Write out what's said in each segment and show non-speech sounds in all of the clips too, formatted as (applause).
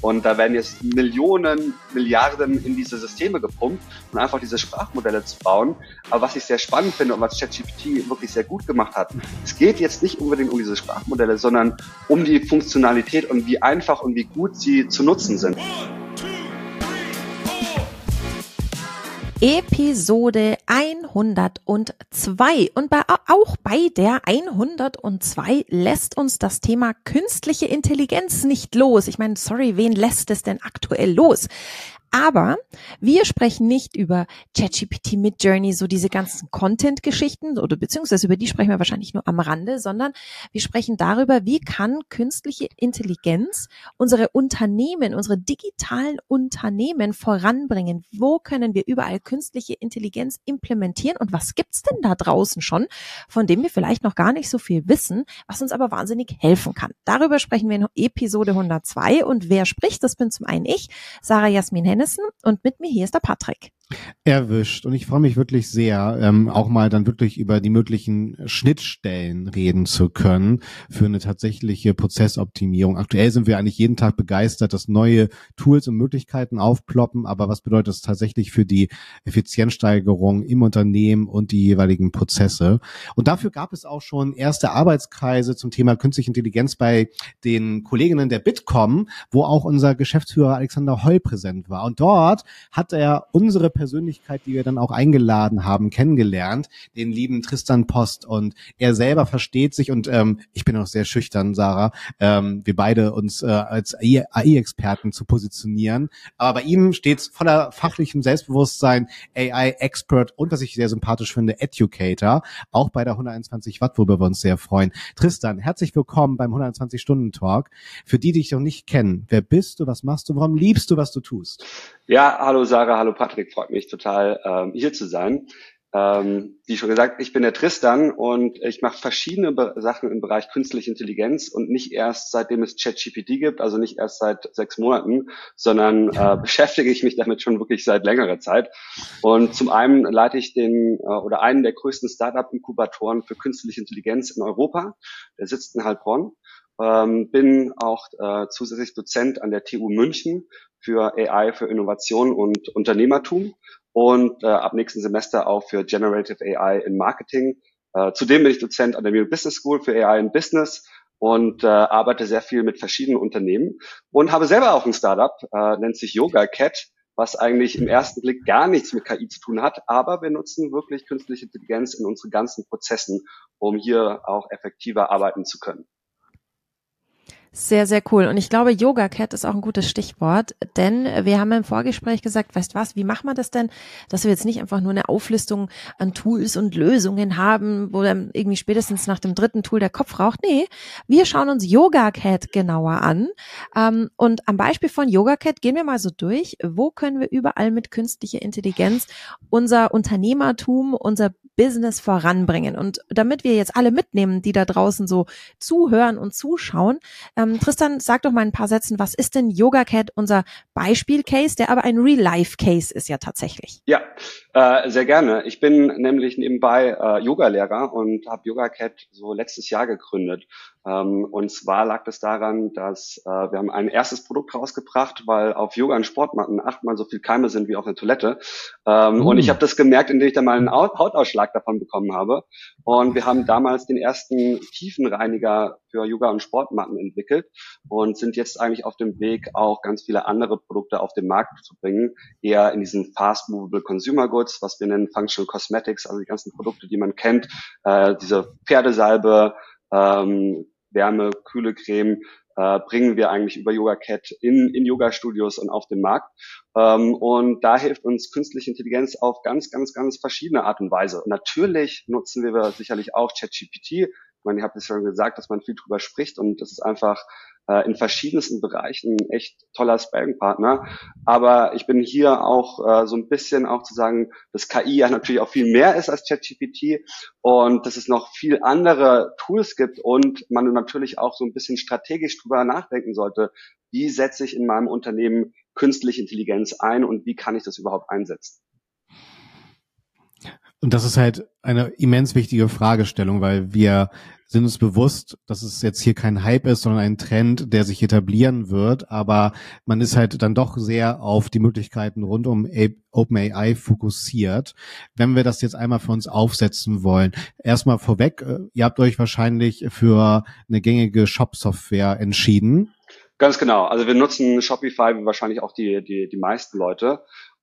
Und da werden jetzt Millionen, Milliarden in diese Systeme gepumpt um einfach diese Sprachmodelle zu bauen. Aber was ich sehr spannend finde und was ChatGPT wirklich sehr gut gemacht hat, es geht jetzt nicht unbedingt um diese Sprachmodelle, sondern um die Funktionalität und wie einfach und wie gut sie zu nutzen sind. Episode 102. Und bei, auch bei der 102 lässt uns das Thema künstliche Intelligenz nicht los. Ich meine, sorry, wen lässt es denn aktuell los? Aber wir sprechen nicht über ChatGPT mit Journey, so diese ganzen Content-Geschichten oder beziehungsweise über die sprechen wir wahrscheinlich nur am Rande, sondern wir sprechen darüber, wie kann künstliche Intelligenz unsere Unternehmen, unsere digitalen Unternehmen voranbringen? Wo können wir überall künstliche Intelligenz implementieren und was gibt's denn da draußen schon, von dem wir vielleicht noch gar nicht so viel wissen, was uns aber wahnsinnig helfen kann? Darüber sprechen wir in Episode 102 und wer spricht, das bin zum einen ich, Sarah Jasmin Hennig Hennissen und mit mir hier ist der Patrick. Erwischt. Und ich freue mich wirklich sehr, ähm, auch mal dann wirklich über die möglichen Schnittstellen reden zu können für eine tatsächliche Prozessoptimierung. Aktuell sind wir eigentlich jeden Tag begeistert, dass neue Tools und Möglichkeiten aufploppen. Aber was bedeutet das tatsächlich für die Effizienzsteigerung im Unternehmen und die jeweiligen Prozesse? Und dafür gab es auch schon erste Arbeitskreise zum Thema künstliche Intelligenz bei den Kolleginnen der Bitkom, wo auch unser Geschäftsführer Alexander Holl präsent war. Und dort hat er unsere Persönlichkeit, die wir dann auch eingeladen haben, kennengelernt, den lieben Tristan Post. Und er selber versteht sich und ähm, ich bin auch sehr schüchtern, Sarah, ähm, wir beide uns äh, als AI-Experten zu positionieren. Aber bei ihm steht voller fachlichem Selbstbewusstsein, AI-Expert und was ich sehr sympathisch finde, Educator, auch bei der 121 Watt, worüber wir uns sehr freuen. Tristan, herzlich willkommen beim 120-Stunden-Talk. Für die, die dich noch nicht kennen, wer bist du, was machst du, warum liebst du, was du tust? Ja, hallo Sarah, hallo Patrick, freut mich total ähm, hier zu sein. Ähm, wie schon gesagt, ich bin der Tristan und ich mache verschiedene Be Sachen im Bereich künstliche Intelligenz und nicht erst seitdem es ChatGPT gibt, also nicht erst seit sechs Monaten, sondern äh, (laughs) beschäftige ich mich damit schon wirklich seit längerer Zeit. Und zum einen leite ich den äh, oder einen der größten Startup-Inkubatoren für künstliche Intelligenz in Europa. Der sitzt in Heilbronn. Ähm, bin auch äh, zusätzlich Dozent an der TU München für AI für Innovation und Unternehmertum und äh, ab nächsten Semester auch für Generative AI in Marketing. Äh, zudem bin ich Dozent an der Mule Business School für AI in Business und äh, arbeite sehr viel mit verschiedenen Unternehmen und habe selber auch ein Startup, äh, nennt sich Yoga Cat, was eigentlich im ersten Blick gar nichts mit KI zu tun hat, aber wir nutzen wirklich künstliche Intelligenz in unseren ganzen Prozessen, um hier auch effektiver arbeiten zu können. Sehr, sehr cool. Und ich glaube, Yoga Cat ist auch ein gutes Stichwort, denn wir haben im Vorgespräch gesagt, weißt was, wie machen wir das denn, dass wir jetzt nicht einfach nur eine Auflistung an Tools und Lösungen haben, wo dann irgendwie spätestens nach dem dritten Tool der Kopf raucht. Nee, wir schauen uns Yoga Cat genauer an. Ähm, und am Beispiel von Yoga Cat gehen wir mal so durch, wo können wir überall mit künstlicher Intelligenz unser Unternehmertum, unser Business voranbringen. Und damit wir jetzt alle mitnehmen, die da draußen so zuhören und zuschauen, ähm, Tristan, sag doch mal ein paar Sätzen, was ist denn Yoga Cat, unser Beispiel-Case, der aber ein Real-Life-Case ist ja tatsächlich. Ja, äh, sehr gerne. Ich bin nämlich nebenbei äh, Yoga-Lehrer und habe Yoga Cat so letztes Jahr gegründet. Ähm, und zwar lag es daran, dass äh, wir haben ein erstes Produkt rausgebracht, weil auf Yoga und Sportmatten achtmal so viel Keime sind wie auf der Toilette. Ähm, mhm. Und ich habe das gemerkt, indem ich da mal einen Hautausschlag davon bekommen habe. Und wir haben damals den ersten Tiefenreiniger für Yoga und Sportmatten entwickelt und sind jetzt eigentlich auf dem Weg, auch ganz viele andere Produkte auf den Markt zu bringen, eher in diesen Fast Movable Consumer Goods, was wir nennen Functional Cosmetics, also die ganzen Produkte, die man kennt, äh, diese Pferdesalbe, ähm, Wärme, kühle Creme äh, bringen wir eigentlich über Yoga Cat in, in Yoga-Studios und auf den Markt. Ähm, und da hilft uns künstliche Intelligenz auf ganz, ganz, ganz verschiedene Art und Weise. Natürlich nutzen wir sicherlich auch ChatGPT. Ich meine, ihr habt es schon gesagt, dass man viel drüber spricht und das ist einfach äh, in verschiedensten Bereichen ein echt toller Sparring-Partner. Aber ich bin hier auch äh, so ein bisschen auch zu sagen, dass KI ja natürlich auch viel mehr ist als ChatGPT und dass es noch viel andere Tools gibt und man natürlich auch so ein bisschen strategisch drüber nachdenken sollte, wie setze ich in meinem Unternehmen künstliche Intelligenz ein und wie kann ich das überhaupt einsetzen. Und das ist halt eine immens wichtige Fragestellung, weil wir sind uns bewusst, dass es jetzt hier kein Hype ist, sondern ein Trend, der sich etablieren wird. Aber man ist halt dann doch sehr auf die Möglichkeiten rund um OpenAI fokussiert. Wenn wir das jetzt einmal für uns aufsetzen wollen, erstmal vorweg, äh, ihr habt euch wahrscheinlich für eine gängige Shop-Software entschieden. Ganz genau. Also wir nutzen Shopify wie wahrscheinlich auch die, die, die meisten Leute.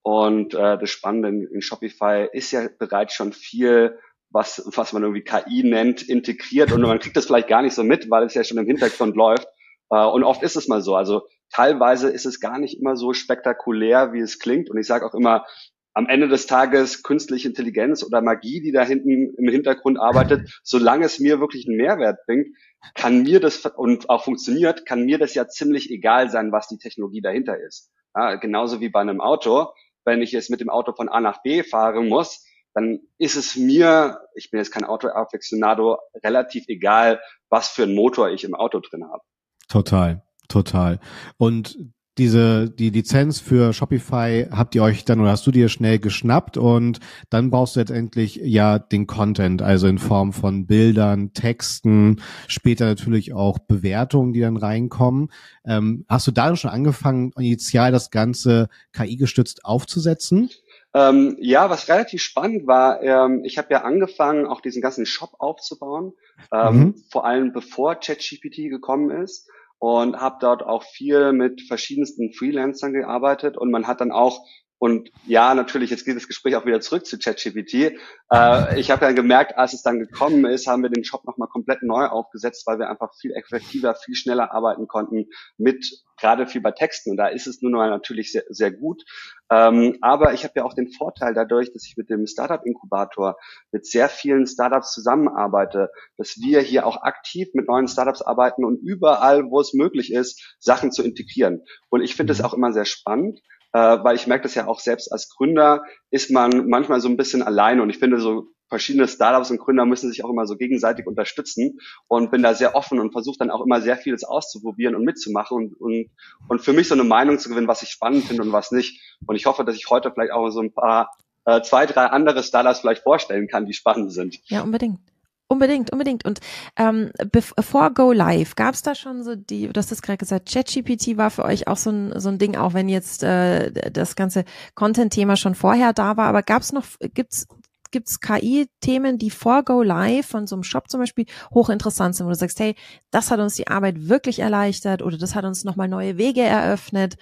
Und äh, das Spannende in, in Shopify ist ja bereits schon viel was, was man irgendwie KI nennt, integriert und man kriegt das vielleicht gar nicht so mit, weil es ja schon im Hintergrund läuft. Äh, und oft ist es mal so. Also teilweise ist es gar nicht immer so spektakulär, wie es klingt. Und ich sage auch immer, am Ende des Tages künstliche Intelligenz oder Magie, die da hinten im Hintergrund arbeitet, solange es mir wirklich einen Mehrwert bringt, kann mir das und auch funktioniert, kann mir das ja ziemlich egal sein, was die Technologie dahinter ist. Ja, genauso wie bei einem Auto. Wenn ich jetzt mit dem Auto von A nach B fahren muss, dann ist es mir, ich bin jetzt kein Auto-Affectionado, relativ egal, was für einen Motor ich im Auto drin habe. Total, total. Und diese, die Lizenz für Shopify habt ihr euch dann oder hast du dir schnell geschnappt und dann brauchst du letztendlich ja den Content, also in Form von Bildern, Texten, später natürlich auch Bewertungen, die dann reinkommen. Ähm, hast du da schon angefangen, initial das Ganze KI-gestützt aufzusetzen? Ähm, ja, was relativ spannend war, ähm, ich habe ja angefangen, auch diesen ganzen Shop aufzubauen, ähm, mhm. vor allem bevor ChatGPT gekommen ist und habe dort auch viel mit verschiedensten Freelancern gearbeitet. Und man hat dann auch und ja, natürlich, jetzt geht das Gespräch auch wieder zurück zu ChatGPT. Äh, ich habe ja gemerkt, als es dann gekommen ist, haben wir den Shop nochmal komplett neu aufgesetzt, weil wir einfach viel effektiver, viel schneller arbeiten konnten mit gerade viel bei Texten. Und da ist es nun mal natürlich sehr, sehr gut. Ähm, aber ich habe ja auch den Vorteil dadurch, dass ich mit dem Startup-Inkubator mit sehr vielen Startups zusammenarbeite, dass wir hier auch aktiv mit neuen Startups arbeiten und überall, wo es möglich ist, Sachen zu integrieren. Und ich finde es mhm. auch immer sehr spannend, äh, weil ich merke das ja auch selbst als Gründer, ist man manchmal so ein bisschen alleine und ich finde so verschiedene Startups und Gründer müssen sich auch immer so gegenseitig unterstützen und bin da sehr offen und versuche dann auch immer sehr vieles auszuprobieren und mitzumachen und, und, und für mich so eine Meinung zu gewinnen, was ich spannend finde und was nicht. Und ich hoffe, dass ich heute vielleicht auch so ein paar, äh, zwei, drei andere Startups vielleicht vorstellen kann, die spannend sind. Ja, unbedingt. Unbedingt, unbedingt. Und ähm, bevor Go Live, gab es da schon so die, du hast es gerade gesagt, ChatGPT war für euch auch so ein, so ein Ding, auch wenn jetzt äh, das ganze Content-Thema schon vorher da war, aber gab es noch, gibt's gibt's KI-Themen, die vor Go Live von so einem Shop zum Beispiel hochinteressant sind, wo du sagst, hey, das hat uns die Arbeit wirklich erleichtert oder das hat uns nochmal neue Wege eröffnet.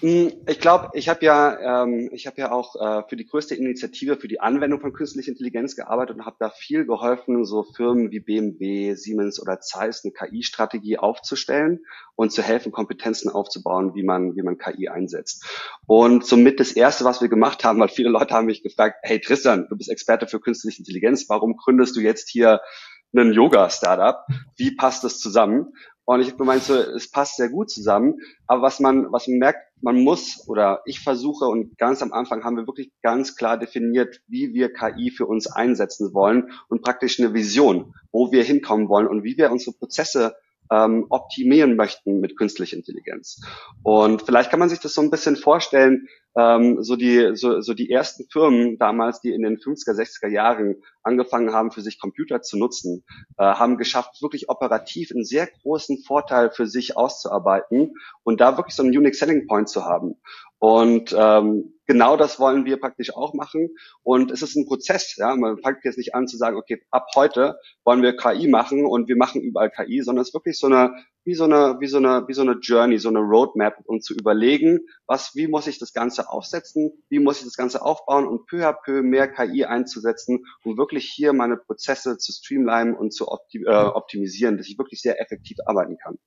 Hm, ich glaube, ich habe ja, ähm, ich habe ja auch äh, für die größte Initiative für die Anwendung von künstlicher Intelligenz gearbeitet und habe da viel geholfen, so Firmen wie BMW, Siemens oder Zeiss eine KI-Strategie aufzustellen und zu helfen, Kompetenzen aufzubauen, wie man, wie man KI einsetzt. Und somit das erste, was wir gemacht haben, weil viele Leute haben mich gefragt: Hey Tristan, du bist Experte für künstliche Intelligenz, warum gründest du jetzt hier ein Yoga-Startup? Wie passt das zusammen? Und ich so, es passt sehr gut zusammen. Aber was man, was man merkt, man muss oder ich versuche und ganz am Anfang haben wir wirklich ganz klar definiert, wie wir KI für uns einsetzen wollen und praktisch eine Vision, wo wir hinkommen wollen und wie wir unsere Prozesse ähm, optimieren möchten mit künstlicher Intelligenz. Und vielleicht kann man sich das so ein bisschen vorstellen, ähm, so, die, so, so die ersten Firmen damals, die in den 50er, 60er Jahren angefangen haben, für sich Computer zu nutzen, äh, haben geschafft, wirklich operativ einen sehr großen Vorteil für sich auszuarbeiten und da wirklich so einen Unique Selling Point zu haben. Und ähm, genau das wollen wir praktisch auch machen. Und es ist ein Prozess. Ja, man fängt jetzt nicht an zu sagen, okay, ab heute wollen wir KI machen und wir machen überall KI, sondern es ist wirklich so eine wie so eine wie so eine wie so eine Journey, so eine Roadmap, um zu überlegen, was wie muss ich das Ganze aufsetzen, wie muss ich das Ganze aufbauen und peu à peu mehr KI einzusetzen, um wirklich hier meine Prozesse zu streamlinen und zu optim äh, optimisieren, dass ich wirklich sehr effektiv arbeiten kann.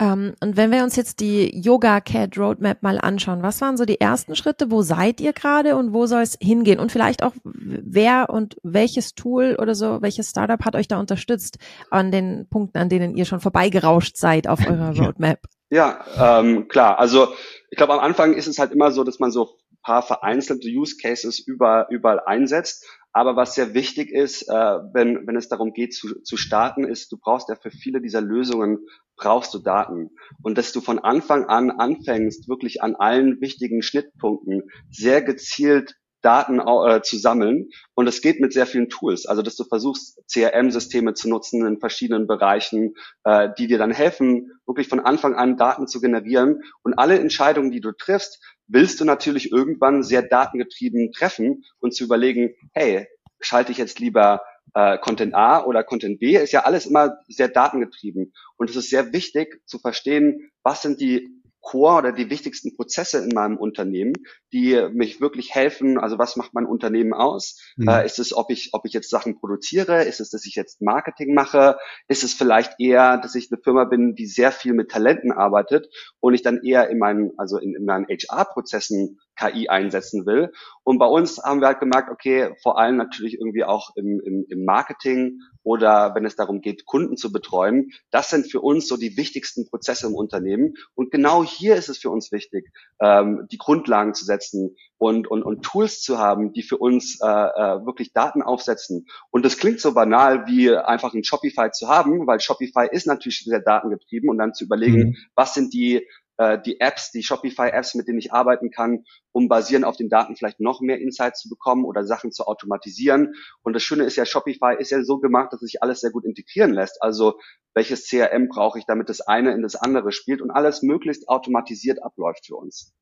Ähm, und wenn wir uns jetzt die Yoga Cat Roadmap mal anschauen, was waren so die ersten Schritte? Wo seid ihr gerade und wo soll es hingehen? Und vielleicht auch, wer und welches Tool oder so, welches Startup hat euch da unterstützt an den Punkten, an denen ihr schon vorbeigerauscht seid auf eurer (laughs) Roadmap? Ja, ähm, klar. Also ich glaube, am Anfang ist es halt immer so, dass man so paar vereinzelte Use Cases überall, überall einsetzt. Aber was sehr wichtig ist, äh, wenn, wenn es darum geht zu, zu starten, ist, du brauchst ja für viele dieser Lösungen, brauchst du Daten. Und dass du von Anfang an anfängst, wirklich an allen wichtigen Schnittpunkten sehr gezielt Daten äh, zu sammeln. Und es geht mit sehr vielen Tools. Also, dass du versuchst, CRM-Systeme zu nutzen in verschiedenen Bereichen, äh, die dir dann helfen, wirklich von Anfang an Daten zu generieren. Und alle Entscheidungen, die du triffst, willst du natürlich irgendwann sehr datengetrieben treffen und zu überlegen, hey, schalte ich jetzt lieber äh, Content A oder Content B, ist ja alles immer sehr datengetrieben. Und es ist sehr wichtig zu verstehen, was sind die Core oder die wichtigsten Prozesse in meinem Unternehmen, die mich wirklich helfen. Also was macht mein Unternehmen aus? Mhm. Äh, ist es, ob ich, ob ich jetzt Sachen produziere? Ist es, dass ich jetzt Marketing mache? Ist es vielleicht eher, dass ich eine Firma bin, die sehr viel mit Talenten arbeitet und ich dann eher in meinen, also in, in meinen HR-Prozessen KI einsetzen will? Und bei uns haben wir halt gemerkt, okay, vor allem natürlich irgendwie auch im, im, im Marketing oder wenn es darum geht, Kunden zu betreuen, das sind für uns so die wichtigsten Prozesse im Unternehmen. Und genau hier ist es für uns wichtig, ähm, die Grundlagen zu setzen und, und, und Tools zu haben, die für uns äh, äh, wirklich Daten aufsetzen. Und das klingt so banal, wie einfach ein Shopify zu haben, weil Shopify ist natürlich sehr datengetrieben und dann zu überlegen, mhm. was sind die äh, die Apps, die Shopify-Apps, mit denen ich arbeiten kann, um basierend auf den Daten vielleicht noch mehr Insights zu bekommen oder Sachen zu automatisieren. Und das Schöne ist ja, Shopify ist ja so gemacht, dass sich alles sehr gut integrieren lässt. Also welches CRM brauche ich, damit das eine in das andere spielt und alles möglichst automatisiert abläuft für uns.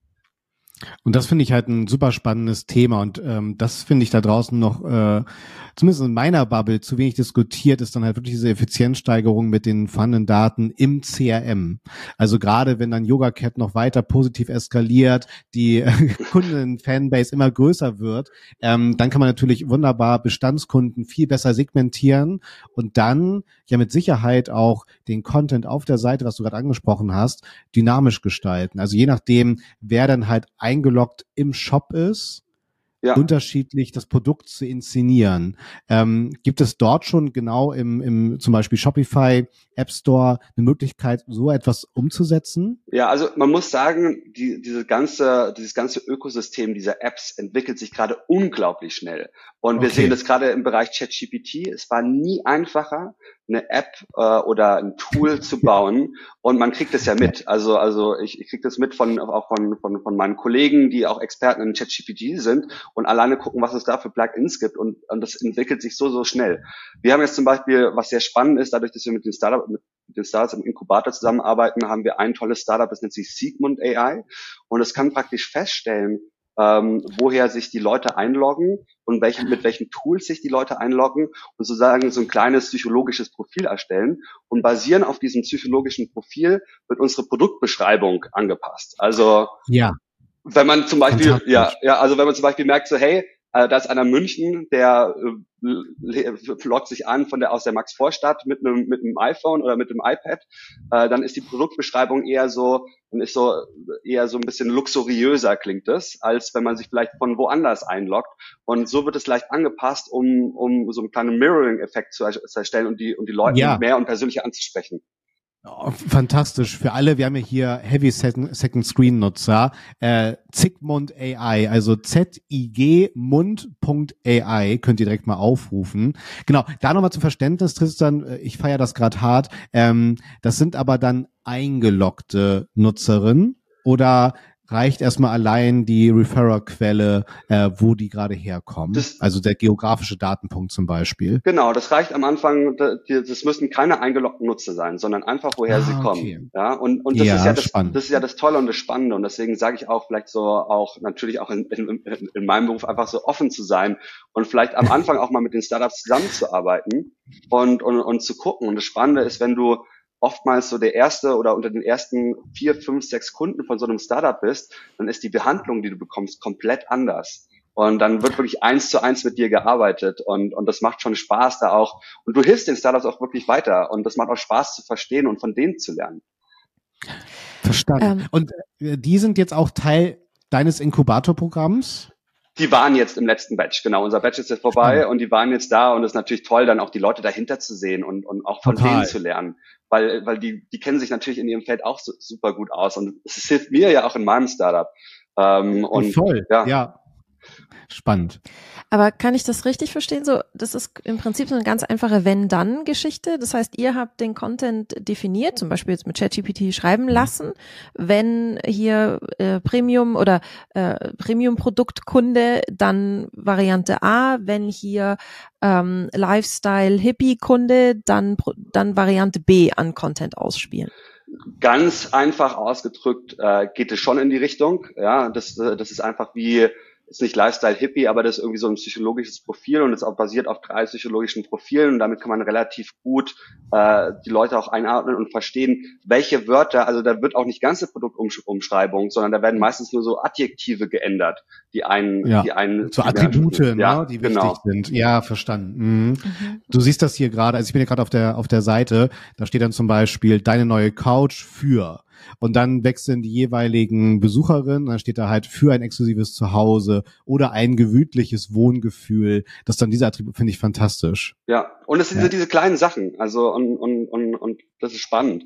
Und das finde ich halt ein super spannendes Thema und ähm, das finde ich da draußen noch, äh, zumindest in meiner Bubble, zu wenig diskutiert, ist dann halt wirklich diese Effizienzsteigerung mit den vorhandenen Daten im CRM. Also gerade wenn dann YogaCat noch weiter positiv eskaliert, die äh, (laughs) Kunden-Fanbase immer größer wird, ähm, dann kann man natürlich wunderbar Bestandskunden viel besser segmentieren und dann ja mit Sicherheit auch den Content auf der Seite, was du gerade angesprochen hast, dynamisch gestalten. Also je nachdem, wer dann halt eingeloggt im Shop ist, ja. unterschiedlich das Produkt zu inszenieren. Ähm, gibt es dort schon genau im, im zum Beispiel Shopify App Store eine Möglichkeit, so etwas umzusetzen? Ja, also man muss sagen, die, diese ganze, dieses ganze Ökosystem dieser Apps entwickelt sich gerade unglaublich schnell. Und wir okay. sehen das gerade im Bereich ChatGPT. Es war nie einfacher, eine App äh, oder ein Tool (laughs) zu bauen und man kriegt es ja mit. Also also ich, ich kriege das mit von auch von, von von meinen Kollegen, die auch Experten in ChatGPT sind und alleine gucken, was es da für Plugins gibt und, und das entwickelt sich so so schnell. Wir haben jetzt zum Beispiel, was sehr spannend ist, dadurch, dass wir mit den Startup mit den Startups im Inkubator zusammenarbeiten, haben wir ein tolles Startup, das nennt sich Sigmund AI und es kann praktisch feststellen, ähm, woher sich die Leute einloggen und welche, mit welchen Tools sich die Leute einloggen und sozusagen so ein kleines psychologisches Profil erstellen. Und basieren auf diesem psychologischen Profil wird unsere Produktbeschreibung angepasst. Also ja. wenn man zum Beispiel, ja, ja, also wenn man zum Beispiel merkt, so hey, äh, da ist einer München, der äh, loggt sich an von der aus der Max Vorstadt mit einem mit einem iPhone oder mit einem iPad, äh, dann ist die Produktbeschreibung eher so, dann ist so eher so ein bisschen luxuriöser klingt es, als wenn man sich vielleicht von woanders einloggt. Und so wird es leicht angepasst, um um so einen kleinen Mirroring-Effekt zu, zu erstellen und die und die Leute ja. mehr und persönlicher anzusprechen. Fantastisch für alle. Wir haben ja hier Heavy Second, Screen Nutzer. Äh, Zigmund AI, also Z-I-G Mund.ai könnt ihr direkt mal aufrufen. Genau, da nochmal zum Verständnis, Tristan, äh, ich feiere das gerade hart. Ähm, das sind aber dann eingeloggte Nutzerinnen oder reicht erstmal allein die Referrer-Quelle, äh, wo die gerade herkommen. Das, also der geografische Datenpunkt zum Beispiel. Genau, das reicht am Anfang, das müssen keine eingeloggten Nutzer sein, sondern einfach, woher ah, sie kommen. Okay. Ja, und, und das, ja, ist ja das, spannend. das ist ja das Tolle und das Spannende. Und deswegen sage ich auch vielleicht so auch natürlich auch in, in, in meinem Beruf einfach so offen zu sein und vielleicht am (laughs) Anfang auch mal mit den Startups zusammenzuarbeiten und, und, und zu gucken. Und das Spannende ist, wenn du oftmals so der erste oder unter den ersten vier, fünf, sechs Kunden von so einem Startup bist, dann ist die Behandlung, die du bekommst, komplett anders. Und dann wird wirklich eins zu eins mit dir gearbeitet und, und das macht schon Spaß da auch. Und du hilfst den Startups auch wirklich weiter und das macht auch Spaß zu verstehen und von denen zu lernen. Verstanden. Ähm. Und äh, die sind jetzt auch Teil deines Inkubatorprogramms? Die waren jetzt im letzten Batch, genau. Unser Batch ist jetzt vorbei und die waren jetzt da und es ist natürlich toll, dann auch die Leute dahinter zu sehen und, und auch von Total. denen zu lernen weil, weil die, die kennen sich natürlich in ihrem Feld auch so, super gut aus und es hilft mir ja auch in meinem Startup. Ähm, und Voll, ja. ja. Spannend. Aber kann ich das richtig verstehen? So, das ist im Prinzip so eine ganz einfache Wenn-Dann-Geschichte. Das heißt, ihr habt den Content definiert, zum Beispiel jetzt mit ChatGPT schreiben lassen. Wenn hier äh, Premium oder äh, Premium-Produktkunde, dann Variante A. Wenn hier ähm, Lifestyle-Hippie-Kunde, dann, dann Variante B an Content ausspielen. Ganz einfach ausgedrückt äh, geht es schon in die Richtung. Ja, das, äh, das ist einfach wie ist nicht Lifestyle Hippie, aber das ist irgendwie so ein psychologisches Profil und ist auch basiert auf drei psychologischen Profilen und damit kann man relativ gut äh, die Leute auch einordnen und verstehen, welche Wörter, also da wird auch nicht ganze Produktumschreibung, sondern da werden meistens nur so Adjektive geändert, die einen, ja. die einen so Attribute, ne, ja, die wichtig genau. sind. Ja, verstanden. Mhm. Mhm. Du siehst das hier gerade, also ich bin ja gerade auf der auf der Seite, da steht dann zum Beispiel deine neue Couch für und dann wechseln die jeweiligen Besucherinnen, dann steht da halt für ein exklusives Zuhause oder ein gemütliches Wohngefühl. Das dann diese Attribute finde ich fantastisch. Ja, und es sind ja. diese kleinen Sachen, also und, und, und, und das ist spannend.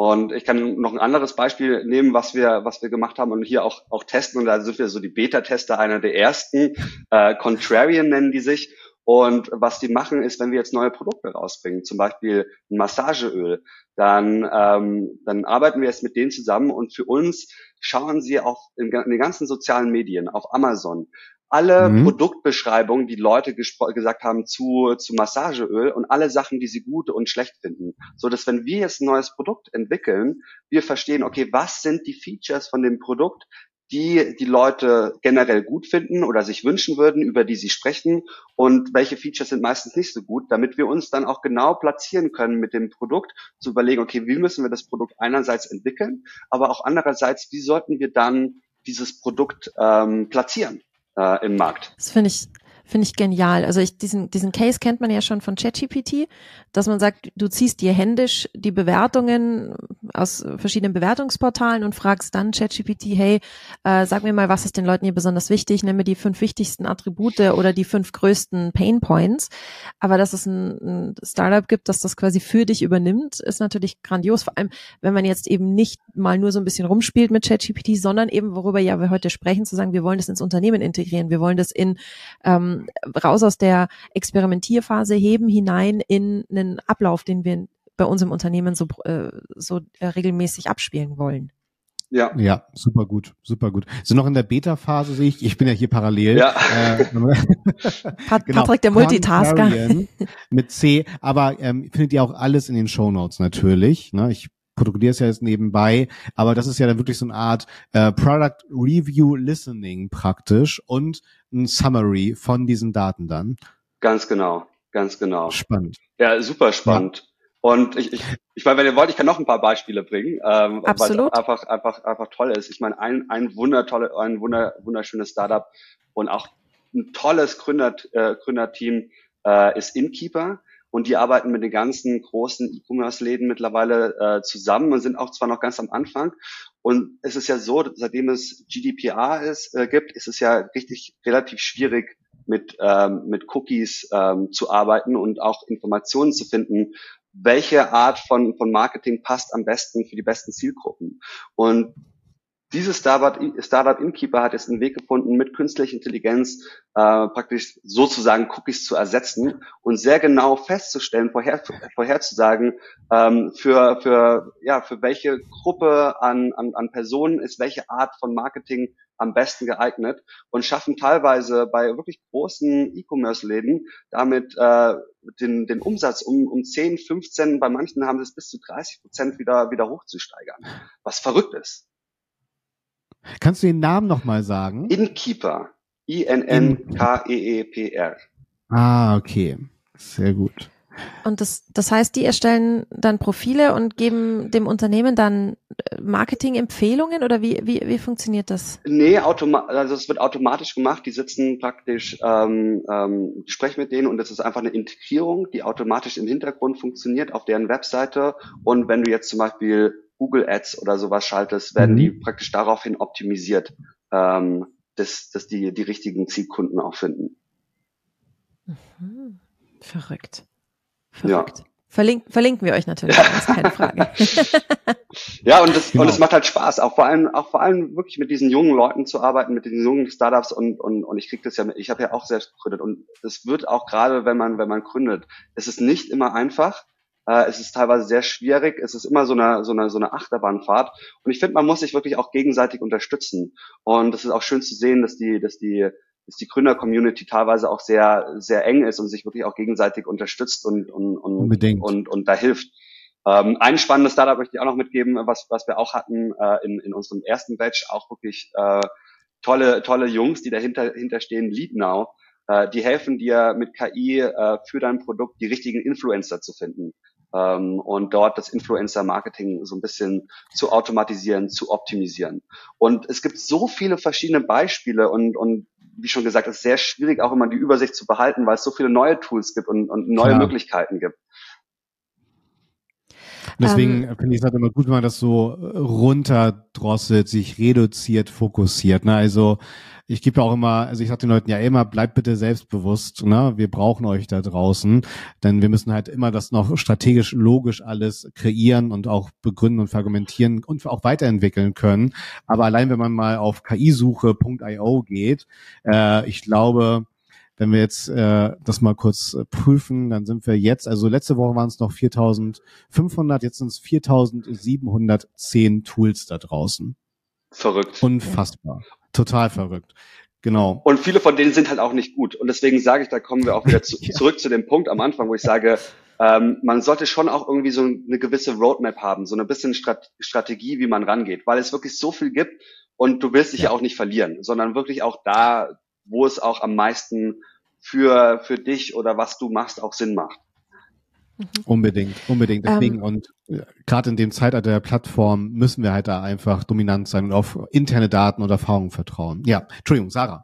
Und ich kann noch ein anderes Beispiel nehmen, was wir, was wir gemacht haben und hier auch, auch testen. Und da sind wir so die Beta-Tester, einer der ersten. Äh, Contrarian nennen die sich. Und was die machen, ist, wenn wir jetzt neue Produkte rausbringen, zum Beispiel ein Massageöl, dann, ähm, dann arbeiten wir jetzt mit denen zusammen und für uns schauen sie auch in, in den ganzen sozialen Medien, auf Amazon, alle mhm. Produktbeschreibungen, die Leute gesagt haben zu, zu Massageöl und alle Sachen, die sie gut und schlecht finden. So dass wenn wir jetzt ein neues Produkt entwickeln, wir verstehen, okay, was sind die Features von dem Produkt, die die Leute generell gut finden oder sich wünschen würden, über die sie sprechen und welche Features sind meistens nicht so gut, damit wir uns dann auch genau platzieren können mit dem Produkt, zu überlegen, okay, wie müssen wir das Produkt einerseits entwickeln, aber auch andererseits, wie sollten wir dann dieses Produkt ähm, platzieren äh, im Markt. Das finde ich Finde ich genial. Also ich, diesen, diesen Case kennt man ja schon von ChatGPT, dass man sagt, du ziehst dir händisch die Bewertungen aus verschiedenen Bewertungsportalen und fragst dann ChatGPT, hey, äh, sag mir mal, was ist den Leuten hier besonders wichtig? Nimm mir die fünf wichtigsten Attribute oder die fünf größten Pain Points. Aber dass es ein, ein Startup gibt, das das quasi für dich übernimmt, ist natürlich grandios. Vor allem, wenn man jetzt eben nicht mal nur so ein bisschen rumspielt mit ChatGPT, sondern eben, worüber ja wir heute sprechen, zu sagen, wir wollen das ins Unternehmen integrieren, wir wollen das in ähm, raus aus der Experimentierphase heben hinein in einen Ablauf, den wir bei uns im Unternehmen so, äh, so äh, regelmäßig abspielen wollen. Ja. Ja, super gut, super gut. So noch in der Beta-Phase sehe ich, ich bin ja hier parallel. Ja. Äh, (laughs) (laughs) Pat genau, Patrick der Multitasker. Mit C, aber ähm, findet ihr auch alles in den Show Notes natürlich. Ne? Ich protokolliere es ja jetzt nebenbei, aber das ist ja dann wirklich so eine Art äh, Product Review Listening praktisch und ein Summary von diesen Daten dann. Ganz genau, ganz genau. Spannend. Ja, super spannend. Ja. Und ich, ich, ich meine, wenn ihr wollt, ich kann noch ein paar Beispiele bringen, ähm, weil es einfach, einfach, einfach toll ist. Ich meine, ein, ein wundertolle, ein wunder, wunderschönes Startup und auch ein tolles Gründer, äh, Gründerteam äh, ist Inkeeper und die arbeiten mit den ganzen großen E-Commerce-Läden mittlerweile äh, zusammen und sind auch zwar noch ganz am Anfang. Und es ist ja so, seitdem es GDPR ist, äh, gibt, ist es ja richtig relativ schwierig, mit, ähm, mit Cookies ähm, zu arbeiten und auch Informationen zu finden, welche Art von, von Marketing passt am besten für die besten Zielgruppen. Und dieses Startup, Inkeeper hat jetzt einen Weg gefunden, mit künstlicher Intelligenz äh, praktisch sozusagen Cookies zu ersetzen und sehr genau festzustellen, vorher, vorherzusagen, ähm, für, für, ja, für welche Gruppe an, an, an Personen ist welche Art von Marketing am besten geeignet und schaffen teilweise bei wirklich großen E-Commerce-Läden damit äh, den, den Umsatz um, um 10, 15, bei manchen haben sie es bis zu 30 Prozent wieder, wieder hochzusteigern, was verrückt ist. Kannst du den Namen nochmal sagen? Inkeeper. I-N-N-K-E-E-P-R. Ah, okay. Sehr gut. Und das, das heißt, die erstellen dann Profile und geben dem Unternehmen dann äh, Marketing-Empfehlungen oder wie, wie, wie funktioniert das? Nee, automa also es wird automatisch gemacht. Die sitzen praktisch, ähm, ähm, sprechen mit denen und es ist einfach eine Integrierung, die automatisch im Hintergrund funktioniert auf deren Webseite. Und wenn du jetzt zum Beispiel Google Ads oder sowas schaltest, werden mhm. die praktisch daraufhin optimisiert, ähm, dass, dass die die richtigen Zielkunden auch finden. Mhm. Verrückt. Verrückt. Ja. Verlink, verlinken wir euch natürlich, (laughs) ja. ist keine Frage. (laughs) ja, und das, genau. und es macht halt Spaß, auch vor allem, auch vor allem wirklich mit diesen jungen Leuten zu arbeiten, mit diesen jungen Startups und, und, und ich kriege das ja, mit, ich habe ja auch selbst gegründet und es wird auch gerade, wenn man, wenn man gründet, es ist nicht immer einfach, äh, es ist teilweise sehr schwierig, es ist immer so eine, so eine, so eine Achterbahnfahrt. Und ich finde, man muss sich wirklich auch gegenseitig unterstützen. Und es ist auch schön zu sehen, dass die, dass die dass die Gründer-Community teilweise auch sehr, sehr eng ist und sich wirklich auch gegenseitig unterstützt und, und, und, Unbedingt. und, und da hilft. Ähm, ein spannendes Startup möchte ich auch noch mitgeben, was, was wir auch hatten äh, in, in unserem ersten Batch, auch wirklich äh, tolle, tolle Jungs, die dahinter hinterstehen, LeadNow, äh, die helfen dir mit KI äh, für dein Produkt die richtigen Influencer zu finden ähm, und dort das Influencer-Marketing so ein bisschen zu automatisieren, zu optimisieren. Und es gibt so viele verschiedene Beispiele und, und wie schon gesagt, es ist sehr schwierig, auch immer die Übersicht zu behalten, weil es so viele neue Tools gibt und, und neue Klar. Möglichkeiten gibt. Deswegen ähm, finde ich es halt immer gut, wenn man das so runterdrosselt, sich reduziert, fokussiert. Ne? Also ich gebe auch immer, also ich sage den Leuten ja immer, bleibt bitte selbstbewusst, ne? Wir brauchen euch da draußen, denn wir müssen halt immer das noch strategisch, logisch alles kreieren und auch begründen und verargumentieren und auch weiterentwickeln können. Aber allein wenn man mal auf kisuche.io geht, äh, ich glaube, wenn wir jetzt äh, das mal kurz äh, prüfen, dann sind wir jetzt, also letzte Woche waren es noch 4.500, jetzt sind es 4.710 Tools da draußen. Verrückt. Unfassbar. Total verrückt. Genau. Und viele von denen sind halt auch nicht gut. Und deswegen sage ich, da kommen wir auch wieder zu, (laughs) ja. zurück zu dem Punkt am Anfang, wo ich sage, ähm, man sollte schon auch irgendwie so eine gewisse Roadmap haben, so eine bisschen Strat Strategie, wie man rangeht, weil es wirklich so viel gibt und du willst dich ja. ja auch nicht verlieren, sondern wirklich auch da, wo es auch am meisten für, für dich oder was du machst auch Sinn macht. Mhm. Unbedingt, unbedingt. Deswegen ähm, und äh, gerade in dem Zeitalter der Plattform müssen wir halt da einfach dominant sein und auf interne Daten und Erfahrungen vertrauen. Ja, Entschuldigung, Sarah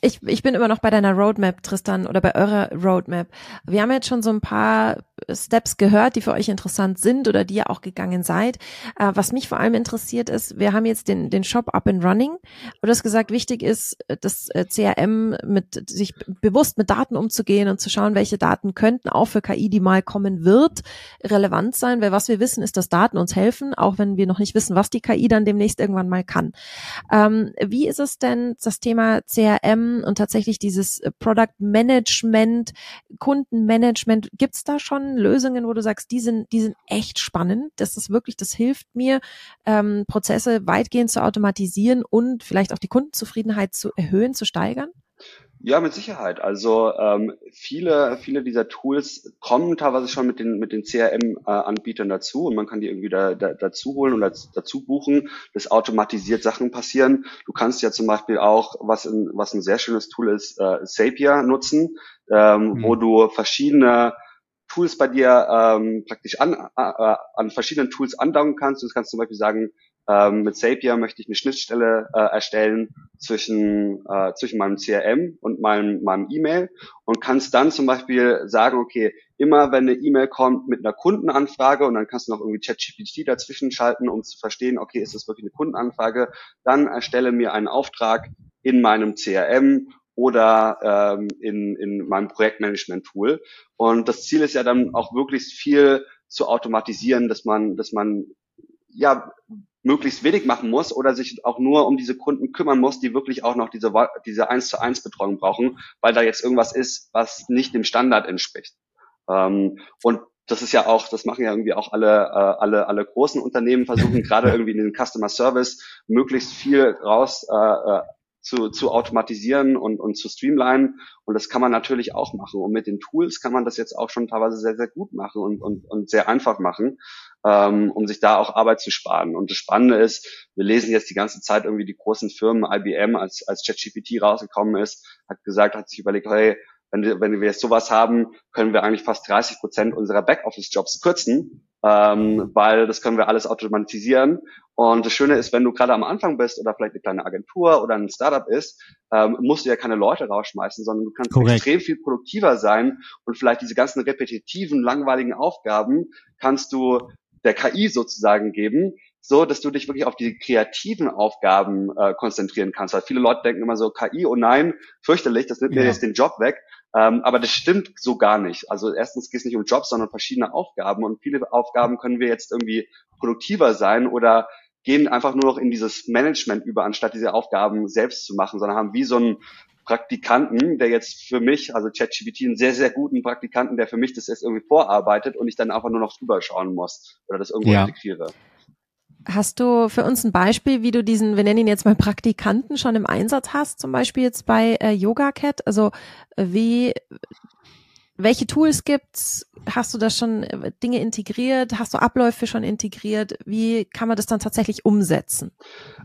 ich, ich bin immer noch bei deiner Roadmap, Tristan, oder bei eurer Roadmap. Wir haben jetzt schon so ein paar Steps gehört, die für euch interessant sind oder die ihr auch gegangen seid. Äh, was mich vor allem interessiert ist, wir haben jetzt den, den Shop up and running. Du hast gesagt, wichtig ist, das äh, CRM mit sich bewusst mit Daten umzugehen und zu schauen, welche Daten könnten auch für KI, die mal kommen wird, relevant sein. Weil was wir wissen, ist, dass Daten uns helfen, auch wenn wir noch nicht wissen, was die KI dann demnächst irgendwann mal kann. Ähm, wie ist es denn, das Thema CRM CRM und tatsächlich dieses äh, Product Management, Kundenmanagement, gibt's da schon Lösungen, wo du sagst, die sind, die sind echt spannend. Das ist wirklich, das hilft mir, ähm, Prozesse weitgehend zu automatisieren und vielleicht auch die Kundenzufriedenheit zu erhöhen, zu steigern? Ja, mit Sicherheit. Also ähm, viele, viele dieser Tools kommen teilweise schon mit den mit den CRM-Anbietern dazu und man kann die irgendwie da, da, dazu holen und dazu buchen. Das automatisiert Sachen passieren. Du kannst ja zum Beispiel auch, was ein, was ein sehr schönes Tool ist, äh, Zapier nutzen, ähm, mhm. wo du verschiedene Tools bei dir ähm, praktisch an, äh, an verschiedenen Tools andocken kannst. Du kannst zum Beispiel sagen, ähm, mit Zapier möchte ich eine Schnittstelle äh, erstellen zwischen, äh, zwischen meinem CRM und meinem, meinem E-Mail und kannst dann zum Beispiel sagen, okay, immer wenn eine E-Mail kommt mit einer Kundenanfrage und dann kannst du noch irgendwie ChatGPT dazwischen schalten, um zu verstehen, okay, ist das wirklich eine Kundenanfrage, dann erstelle mir einen Auftrag in meinem CRM oder ähm, in, in meinem Projektmanagement-Tool. Und das Ziel ist ja dann auch wirklich viel zu automatisieren, dass man, dass man ja möglichst wenig machen muss oder sich auch nur um diese Kunden kümmern muss, die wirklich auch noch diese, diese 1 zu 1 Betreuung brauchen, weil da jetzt irgendwas ist, was nicht dem Standard entspricht. Ähm, und das ist ja auch, das machen ja irgendwie auch alle, äh, alle, alle großen Unternehmen, versuchen (laughs) gerade irgendwie in den Customer Service möglichst viel raus äh, äh, zu, zu automatisieren und, und zu streamlinen. Und das kann man natürlich auch machen. Und mit den Tools kann man das jetzt auch schon teilweise sehr, sehr gut machen und, und, und sehr einfach machen ähm, um sich da auch Arbeit zu sparen. Und das Spannende ist, wir lesen jetzt die ganze Zeit irgendwie die großen Firmen, IBM, als, als ChatGPT rausgekommen ist, hat gesagt, hat sich überlegt, hey, wenn, wenn wir jetzt sowas haben, können wir eigentlich fast 30 Prozent unserer Backoffice-Jobs kürzen, ähm, weil das können wir alles automatisieren. Und das Schöne ist, wenn du gerade am Anfang bist oder vielleicht eine kleine Agentur oder ein Startup ist, ähm, musst du ja keine Leute rausschmeißen, sondern du kannst Correct. extrem viel produktiver sein und vielleicht diese ganzen repetitiven, langweiligen Aufgaben kannst du der KI sozusagen geben, so, dass du dich wirklich auf die kreativen Aufgaben äh, konzentrieren kannst. Weil viele Leute denken immer so, KI, oh nein, fürchterlich, das nimmt ja. mir jetzt den Job weg. Ähm, aber das stimmt so gar nicht. Also erstens geht es nicht um Jobs, sondern verschiedene Aufgaben. Und viele Aufgaben können wir jetzt irgendwie produktiver sein oder gehen einfach nur noch in dieses Management über, anstatt diese Aufgaben selbst zu machen, sondern haben wie so einen Praktikanten, der jetzt für mich, also ChatGPT, einen sehr, sehr guten Praktikanten, der für mich das jetzt irgendwie vorarbeitet und ich dann einfach nur noch drüber schauen muss oder das irgendwo ja. integriere. Hast du für uns ein Beispiel, wie du diesen, wir nennen ihn jetzt mal Praktikanten, schon im Einsatz hast, zum Beispiel jetzt bei äh, YogaCat? Also äh, wie, welche Tools gibt's? Hast du da schon äh, Dinge integriert? Hast du Abläufe schon integriert? Wie kann man das dann tatsächlich umsetzen?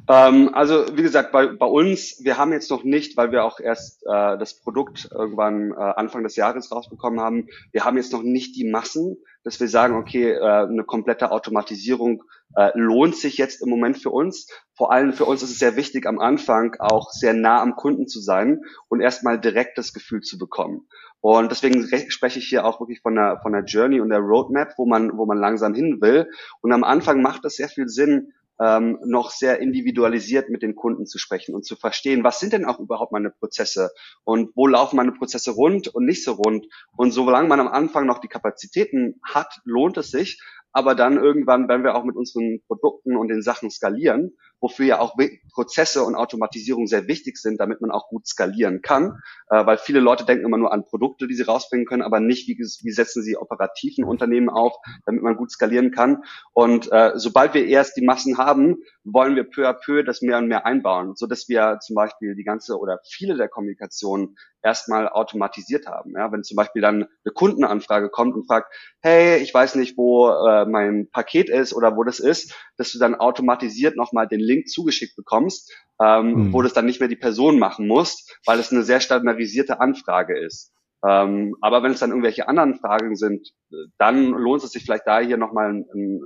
Ähm, also wie gesagt, bei, bei uns, wir haben jetzt noch nicht, weil wir auch erst äh, das Produkt irgendwann äh, Anfang des Jahres rausbekommen haben, wir haben jetzt noch nicht die Massen, dass wir sagen, okay, äh, eine komplette Automatisierung äh, lohnt sich jetzt im Moment für uns. Vor allem für uns ist es sehr wichtig, am Anfang auch sehr nah am Kunden zu sein und erstmal direkt das Gefühl zu bekommen. Und deswegen spreche ich hier auch wirklich von der, von der Journey und der Roadmap, wo man, wo man langsam hin will. Und am Anfang macht es sehr viel Sinn, ähm, noch sehr individualisiert mit den Kunden zu sprechen und zu verstehen, was sind denn auch überhaupt meine Prozesse und wo laufen meine Prozesse rund und nicht so rund. Und solange man am Anfang noch die Kapazitäten hat, lohnt es sich. Aber dann irgendwann, wenn wir auch mit unseren Produkten und den Sachen skalieren, wofür ja auch Prozesse und Automatisierung sehr wichtig sind, damit man auch gut skalieren kann, äh, weil viele Leute denken immer nur an Produkte, die sie rausbringen können, aber nicht, wie, wie setzen sie operativ ein Unternehmen auf, damit man gut skalieren kann. Und äh, sobald wir erst die Massen haben, wollen wir peu à peu das mehr und mehr einbauen, so dass wir zum Beispiel die ganze oder viele der Kommunikation erstmal automatisiert haben. Ja, wenn zum Beispiel dann eine Kundenanfrage kommt und fragt, hey, ich weiß nicht, wo äh, mein Paket ist oder wo das ist, dass du dann automatisiert nochmal den Link zugeschickt bekommst, ähm, mhm. wo das dann nicht mehr die Person machen muss, weil es eine sehr standardisierte Anfrage ist. Ähm, aber wenn es dann irgendwelche anderen Fragen sind, dann lohnt es sich vielleicht da hier nochmal ein, ein,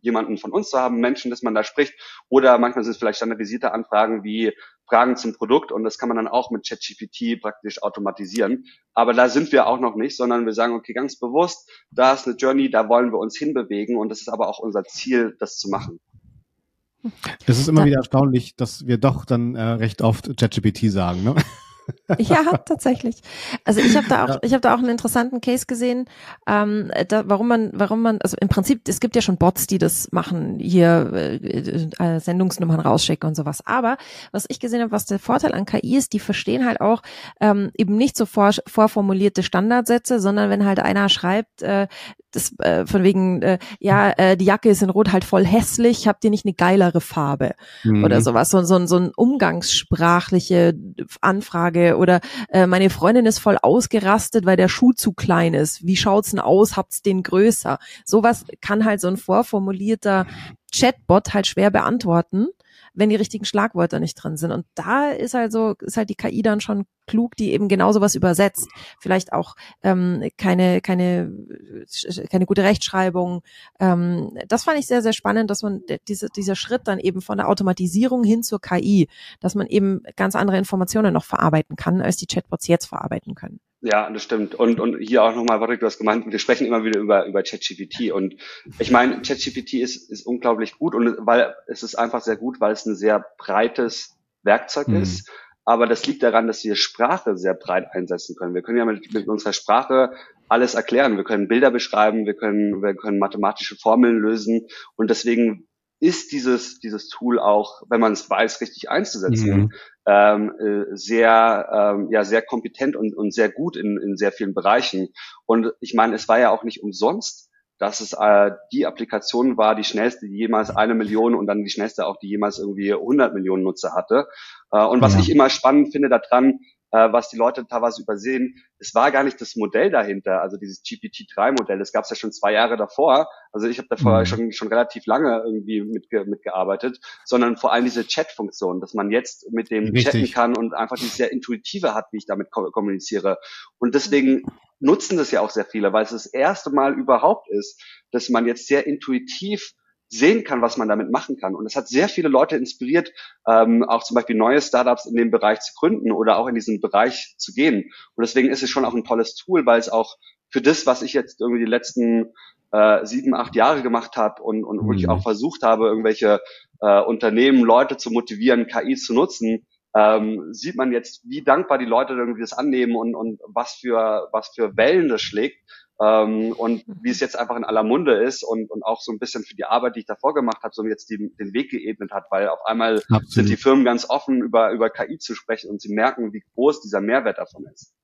jemanden von uns zu haben, Menschen, dass man da spricht. Oder manchmal sind es vielleicht standardisierte Anfragen wie Fragen zum Produkt und das kann man dann auch mit ChatGPT praktisch automatisieren. Aber da sind wir auch noch nicht, sondern wir sagen, okay, ganz bewusst, da ist eine Journey, da wollen wir uns hinbewegen und das ist aber auch unser Ziel, das zu machen. Es ist immer wieder erstaunlich, dass wir doch dann äh, recht oft ChatGPT sagen. Ne? (laughs) ja, tatsächlich. Also ich habe da auch, ja. ich habe da auch einen interessanten Case gesehen, ähm, da, warum man, warum man, also im Prinzip, es gibt ja schon Bots, die das machen, hier äh, äh, Sendungsnummern rausschicken und sowas. Aber was ich gesehen habe, was der Vorteil an KI ist, die verstehen halt auch ähm, eben nicht so vor, vorformulierte Standardsätze, sondern wenn halt einer schreibt, äh, das äh, von wegen, äh, ja, äh, die Jacke ist in Rot halt voll hässlich, habt ihr nicht eine geilere Farbe mhm. oder sowas, so, so, so ein umgangssprachliche Anfrage oder äh, meine Freundin ist voll ausgerastet, weil der Schuh zu klein ist. Wie schaut's denn aus? Habt's den größer? Sowas kann halt so ein vorformulierter Chatbot halt schwer beantworten wenn die richtigen Schlagwörter nicht drin sind. Und da ist halt so, ist halt die KI dann schon klug, die eben genau sowas übersetzt. Vielleicht auch ähm, keine, keine, keine gute Rechtschreibung. Ähm, das fand ich sehr, sehr spannend, dass man diese, dieser Schritt dann eben von der Automatisierung hin zur KI, dass man eben ganz andere Informationen noch verarbeiten kann, als die Chatbots jetzt verarbeiten können. Ja, das stimmt. Und, und hier auch nochmal, Patrick, du hast gemeint, wir sprechen immer wieder über, über ChatGPT. Und ich meine, ChatGPT ist, ist unglaublich gut und weil es ist einfach sehr gut, weil es ein sehr breites Werkzeug mhm. ist. Aber das liegt daran, dass wir Sprache sehr breit einsetzen können. Wir können ja mit, mit unserer Sprache alles erklären. Wir können Bilder beschreiben, wir können, wir können mathematische Formeln lösen. Und deswegen ist dieses, dieses Tool auch, wenn man es weiß, richtig einzusetzen, mhm. ähm, äh, sehr, ähm, ja, sehr kompetent und, und sehr gut in, in sehr vielen Bereichen. Und ich meine, es war ja auch nicht umsonst, dass es äh, die Applikation war, die schnellste, die jemals eine Million und dann die schnellste auch, die jemals irgendwie 100 Millionen Nutzer hatte. Äh, und was ja. ich immer spannend finde daran, äh, was die Leute teilweise übersehen, es war gar nicht das Modell dahinter, also dieses GPT-3-Modell, das gab es ja schon zwei Jahre davor, also ich habe davor mhm. schon, schon relativ lange irgendwie mitge mitgearbeitet, sondern vor allem diese Chat-Funktion, dass man jetzt mit dem Richtig. chatten kann und einfach dieses sehr intuitive hat, wie ich damit kommuniziere. Und deswegen nutzen das ja auch sehr viele, weil es das erste Mal überhaupt ist, dass man jetzt sehr intuitiv sehen kann, was man damit machen kann. Und es hat sehr viele Leute inspiriert, ähm, auch zum Beispiel neue Startups in dem Bereich zu gründen oder auch in diesen Bereich zu gehen. Und deswegen ist es schon auch ein tolles Tool, weil es auch für das, was ich jetzt irgendwie die letzten äh, sieben, acht Jahre gemacht habe und, und mhm. wirklich auch versucht habe, irgendwelche äh, Unternehmen, Leute zu motivieren, KI zu nutzen, ähm, sieht man jetzt, wie dankbar die Leute irgendwie das annehmen und, und was für was für Wellen das schlägt ähm, und wie es jetzt einfach in aller Munde ist und, und auch so ein bisschen für die Arbeit, die ich davor gemacht habe, so jetzt die, den Weg geebnet hat, weil auf einmal Absolut. sind die Firmen ganz offen über über KI zu sprechen und sie merken, wie groß dieser Mehrwert davon ist.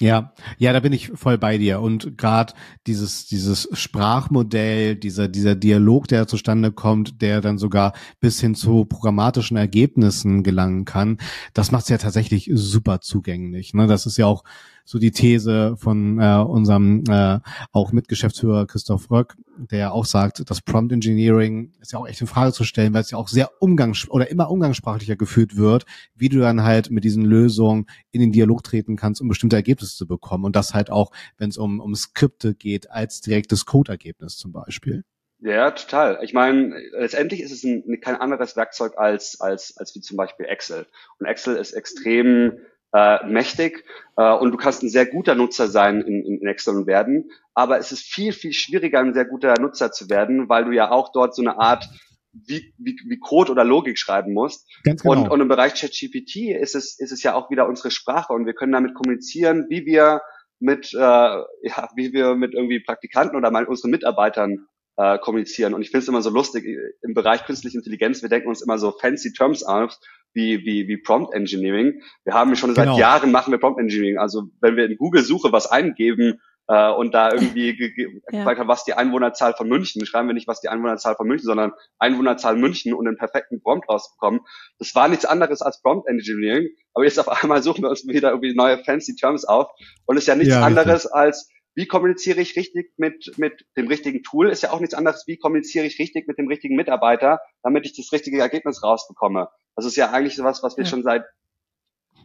Ja, ja, da bin ich voll bei dir. Und gerade dieses, dieses Sprachmodell, dieser, dieser Dialog, der zustande kommt, der dann sogar bis hin zu programmatischen Ergebnissen gelangen kann, das macht es ja tatsächlich super zugänglich. Ne? Das ist ja auch so die These von äh, unserem äh, auch Mitgeschäftsführer Christoph Röck, der auch sagt, das Prompt Engineering ist ja auch echt in Frage zu stellen, weil es ja auch sehr umgangs oder immer umgangssprachlicher geführt wird, wie du dann halt mit diesen Lösungen in den Dialog treten kannst, um bestimmte Ergebnisse zu bekommen. Und das halt auch, wenn es um, um Skripte geht, als direktes Codeergebnis zum Beispiel. Ja, total. Ich meine, letztendlich ist es ein, kein anderes Werkzeug als, als, als wie zum Beispiel Excel. Und Excel ist extrem äh, mächtig äh, und du kannst ein sehr guter Nutzer sein in, in Excel und werden, aber es ist viel, viel schwieriger, ein sehr guter Nutzer zu werden, weil du ja auch dort so eine Art wie, wie, wie Code oder Logik schreiben musst. Ganz genau. und, und im Bereich ChatGPT ist es, ist es ja auch wieder unsere Sprache und wir können damit kommunizieren, wie wir mit, äh, ja, wie wir mit irgendwie Praktikanten oder mal unseren Mitarbeitern äh, kommunizieren. Und ich finde es immer so lustig, im Bereich künstliche Intelligenz, wir denken uns immer so fancy Terms aus, wie, wie, wie Prompt Engineering. Wir haben schon seit genau. Jahren machen wir Prompt Engineering. Also wenn wir in Google-Suche was eingeben, äh, und da irgendwie gefragt haben, was die Einwohnerzahl von München, schreiben wir nicht, was die Einwohnerzahl von München, sondern Einwohnerzahl München und den perfekten Prompt rausbekommen. Das war nichts anderes als Prompt Engineering, aber jetzt auf einmal suchen wir uns wieder irgendwie neue fancy Terms auf und ist ja nichts ja, anderes als wie kommuniziere ich richtig mit, mit dem richtigen Tool, ist ja auch nichts anderes, wie kommuniziere ich richtig mit dem richtigen Mitarbeiter, damit ich das richtige Ergebnis rausbekomme. Das ist ja eigentlich sowas, was wir ja. schon seit,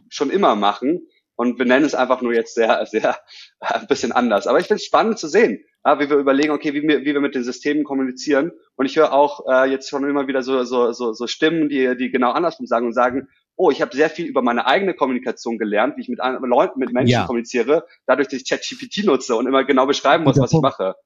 schon immer machen. Und wir nennen es einfach nur jetzt sehr, sehr, ein bisschen anders. Aber ich finde es spannend zu sehen, ja, wie wir überlegen, okay, wie wir, wie wir mit den Systemen kommunizieren. Und ich höre auch äh, jetzt schon immer wieder so, so, so, so Stimmen, die, die genau andersrum sagen und sagen, oh, ich habe sehr viel über meine eigene Kommunikation gelernt, wie ich mit Leuten, mit Menschen ja. kommuniziere, dadurch, dass ich ChatGPT nutze und immer genau beschreiben muss, was ich mache.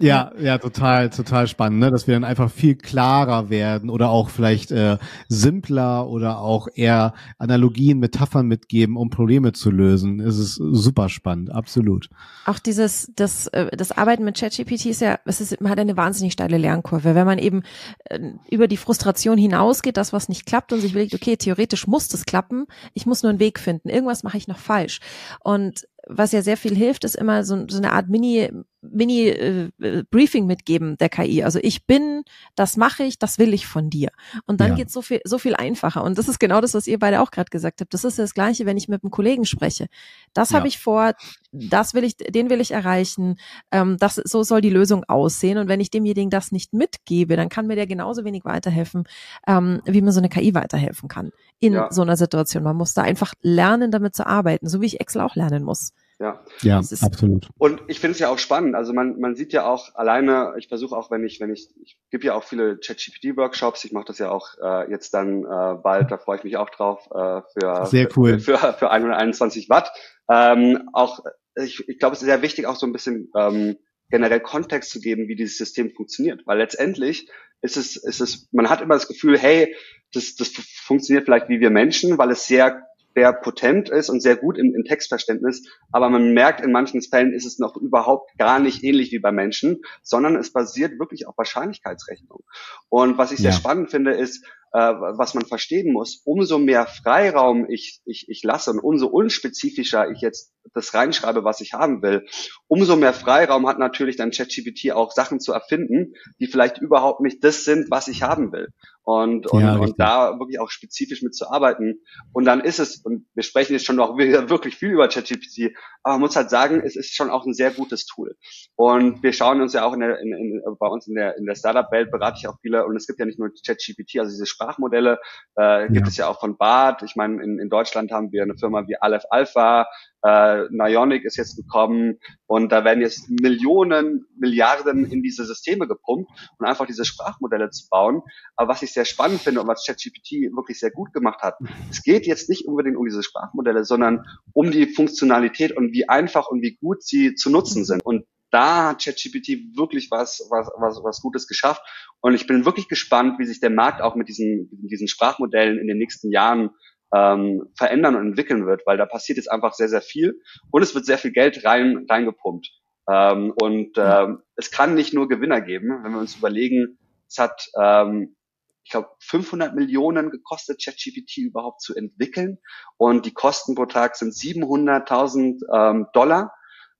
Ja, ja, total, total spannend, ne? dass wir dann einfach viel klarer werden oder auch vielleicht äh, simpler oder auch eher Analogien, Metaphern mitgeben, um Probleme zu lösen. Es ist super spannend, absolut. Auch dieses, das, äh, das Arbeiten mit ChatGPT ist ja, es ist, man hat eine wahnsinnig steile Lernkurve. Wenn man eben äh, über die Frustration hinausgeht, das was nicht klappt und sich überlegt, okay, theoretisch muss das klappen, ich muss nur einen Weg finden, irgendwas mache ich noch falsch. Und was ja sehr viel hilft, ist immer so, so eine Art Mini, Mini äh, Briefing mitgeben der KI. Also ich bin, das mache ich, das will ich von dir. Und dann ja. geht's so viel, so viel einfacher. Und das ist genau das, was ihr beide auch gerade gesagt habt. Das ist das Gleiche, wenn ich mit einem Kollegen spreche. Das ja. habe ich vor, das will ich, den will ich erreichen. Ähm, das, so soll die Lösung aussehen. Und wenn ich demjenigen das nicht mitgebe, dann kann mir der genauso wenig weiterhelfen, ähm, wie mir so eine KI weiterhelfen kann in ja. so einer Situation. Man muss da einfach lernen, damit zu arbeiten, so wie ich Excel auch lernen muss. Ja, ja absolut. Und ich finde es ja auch spannend. Also man, man sieht ja auch alleine, ich versuche auch, wenn ich, wenn ich, ich gebe ja auch viele ChatGPT-Workshops, ich mache das ja auch äh, jetzt dann äh, bald, da freue ich mich auch drauf, äh, für, sehr cool. für, für, für 121 Watt. Ähm, auch, ich, ich glaube, es ist sehr wichtig, auch so ein bisschen ähm, generell Kontext zu geben, wie dieses System funktioniert. Weil letztendlich ist es, ist es, man hat immer das Gefühl, hey, das, das funktioniert vielleicht wie wir Menschen, weil es sehr sehr potent ist und sehr gut im, im, Textverständnis, aber man merkt, in manchen Fällen ist es noch überhaupt gar nicht ähnlich wie bei Menschen, sondern es basiert wirklich auf Wahrscheinlichkeitsrechnung. Und was ich sehr spannend finde, ist, äh, was man verstehen muss, umso mehr Freiraum ich, ich, ich lasse und umso unspezifischer ich jetzt das reinschreibe, was ich haben will, umso mehr Freiraum hat natürlich dann ChatGPT auch Sachen zu erfinden, die vielleicht überhaupt nicht das sind, was ich haben will. Und, und, ja, und da wirklich auch spezifisch mit zu arbeiten. Und dann ist es, und wir sprechen jetzt schon noch wirklich viel über ChatGPT, aber man muss halt sagen, es ist schon auch ein sehr gutes Tool. Und wir schauen uns ja auch in der, in, in, bei uns in der, in der Startup-Welt berate ich auch viele, und es gibt ja nicht nur ChatGPT, also diese Sprachmodelle, äh, gibt ja. es ja auch von BART. Ich meine, in, in Deutschland haben wir eine Firma wie Aleph Alpha, äh, Nionic ist jetzt gekommen und da werden jetzt Millionen, Milliarden in diese Systeme gepumpt und einfach diese Sprachmodelle zu bauen. Aber was ich sehr spannend finde und was ChatGPT wirklich sehr gut gemacht hat, es geht jetzt nicht unbedingt um diese Sprachmodelle, sondern um die Funktionalität und wie einfach und wie gut sie zu nutzen sind. Und da hat ChatGPT wirklich was, was, was, was Gutes geschafft. Und ich bin wirklich gespannt, wie sich der Markt auch mit diesen, mit diesen Sprachmodellen in den nächsten Jahren ähm, verändern und entwickeln wird, weil da passiert jetzt einfach sehr, sehr viel und es wird sehr viel Geld rein, reingepumpt. Ähm, und ähm, es kann nicht nur Gewinner geben, wenn wir uns überlegen, es hat, ähm, ich glaube, 500 Millionen gekostet, ChatGPT überhaupt zu entwickeln und die Kosten pro Tag sind 700.000 ähm, Dollar.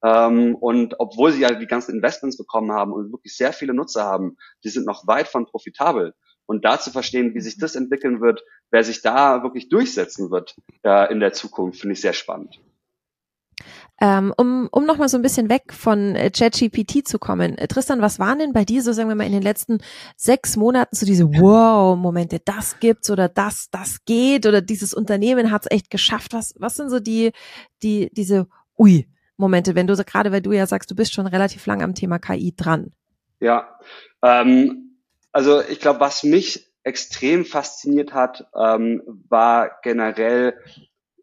Ähm, und obwohl sie ja die ganzen Investments bekommen haben und wirklich sehr viele Nutzer haben, die sind noch weit von profitabel. Und da zu verstehen, wie sich das entwickeln wird, wer sich da wirklich durchsetzen wird äh, in der Zukunft, finde ich sehr spannend. Ähm, um, um nochmal so ein bisschen weg von äh, ChatGPT zu kommen. Äh, Tristan, was waren denn bei dir so, sagen wir mal, in den letzten sechs Monaten so diese Wow-Momente, das gibt's oder das, das geht oder dieses Unternehmen hat's echt geschafft? Was, was sind so die, die, diese Ui, Momente, wenn du gerade, weil du ja sagst, du bist schon relativ lang am Thema KI dran. Ja, ähm, also ich glaube, was mich extrem fasziniert hat, ähm, war generell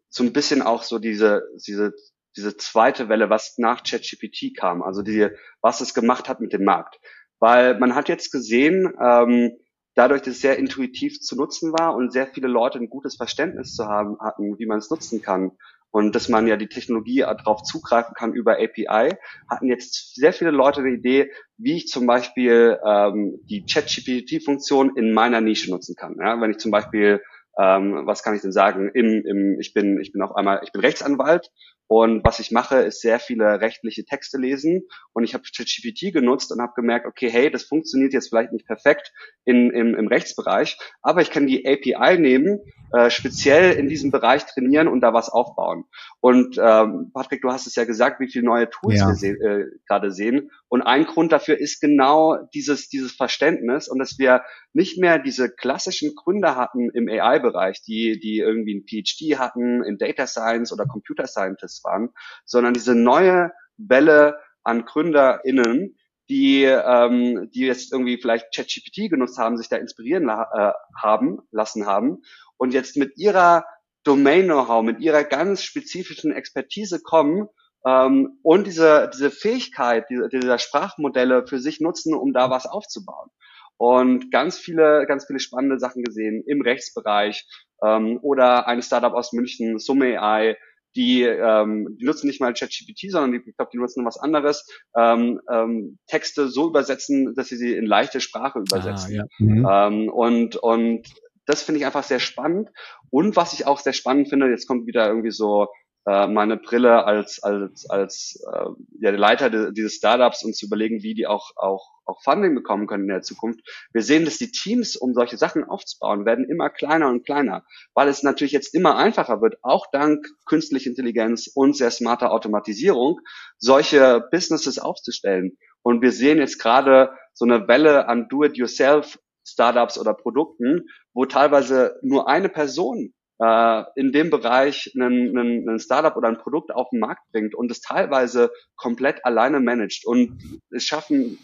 so ein bisschen auch so diese, diese, diese zweite Welle, was nach ChatGPT kam, also die, was es gemacht hat mit dem Markt. Weil man hat jetzt gesehen, ähm, dadurch, dass es sehr intuitiv zu nutzen war und sehr viele Leute ein gutes Verständnis zu haben hatten, wie man es nutzen kann, und dass man ja die Technologie darauf zugreifen kann über API, hatten jetzt sehr viele Leute die Idee, wie ich zum Beispiel ähm, die ChatGPT-Funktion in meiner Nische nutzen kann. Ja, wenn ich zum Beispiel ähm, was kann ich denn sagen? Im, im, ich bin, ich bin auf einmal, ich bin Rechtsanwalt und was ich mache, ist sehr viele rechtliche Texte lesen. Und ich habe ChatGPT genutzt und habe gemerkt, okay, hey, das funktioniert jetzt vielleicht nicht perfekt in, im, im Rechtsbereich, aber ich kann die API nehmen, äh, speziell in diesem Bereich trainieren und da was aufbauen. Und ähm, Patrick, du hast es ja gesagt, wie viele neue Tools ja. wir se äh, gerade sehen. Und ein Grund dafür ist genau dieses, dieses Verständnis und dass wir nicht mehr diese klassischen Gründer hatten im AI-Bereich, die, die irgendwie ein PhD hatten in Data Science oder Computer Scientist waren, sondern diese neue Welle an GründerInnen, die, ähm, die jetzt irgendwie vielleicht ChatGPT genutzt haben, sich da inspirieren la äh, haben, lassen haben und jetzt mit ihrer Domain-Know-how, mit ihrer ganz spezifischen Expertise kommen ähm, und diese, diese Fähigkeit diese, dieser Sprachmodelle für sich nutzen, um da was aufzubauen. Und ganz viele, ganz viele spannende Sachen gesehen im Rechtsbereich ähm, oder ein Startup aus München, Summe AI, die, ähm, die nutzen nicht mal ChatGPT, sondern die, ich glaube, die nutzen was anderes, ähm, ähm, Texte so übersetzen, dass sie sie in leichte Sprache übersetzen. Ah, ja. mhm. ähm, und, und das finde ich einfach sehr spannend. Und was ich auch sehr spannend finde, jetzt kommt wieder irgendwie so äh, meine Brille als als als äh, ja, der Leiter de, dieses Startups und zu überlegen, wie die auch auch auch Funding bekommen können in der Zukunft. Wir sehen, dass die Teams, um solche Sachen aufzubauen, werden immer kleiner und kleiner, weil es natürlich jetzt immer einfacher wird, auch dank künstlicher Intelligenz und sehr smarter Automatisierung, solche Businesses aufzustellen. Und wir sehen jetzt gerade so eine Welle an Do-it-yourself Startups oder Produkten, wo teilweise nur eine Person äh, in dem Bereich einen, einen, einen Startup oder ein Produkt auf den Markt bringt und es teilweise komplett alleine managt und es schaffen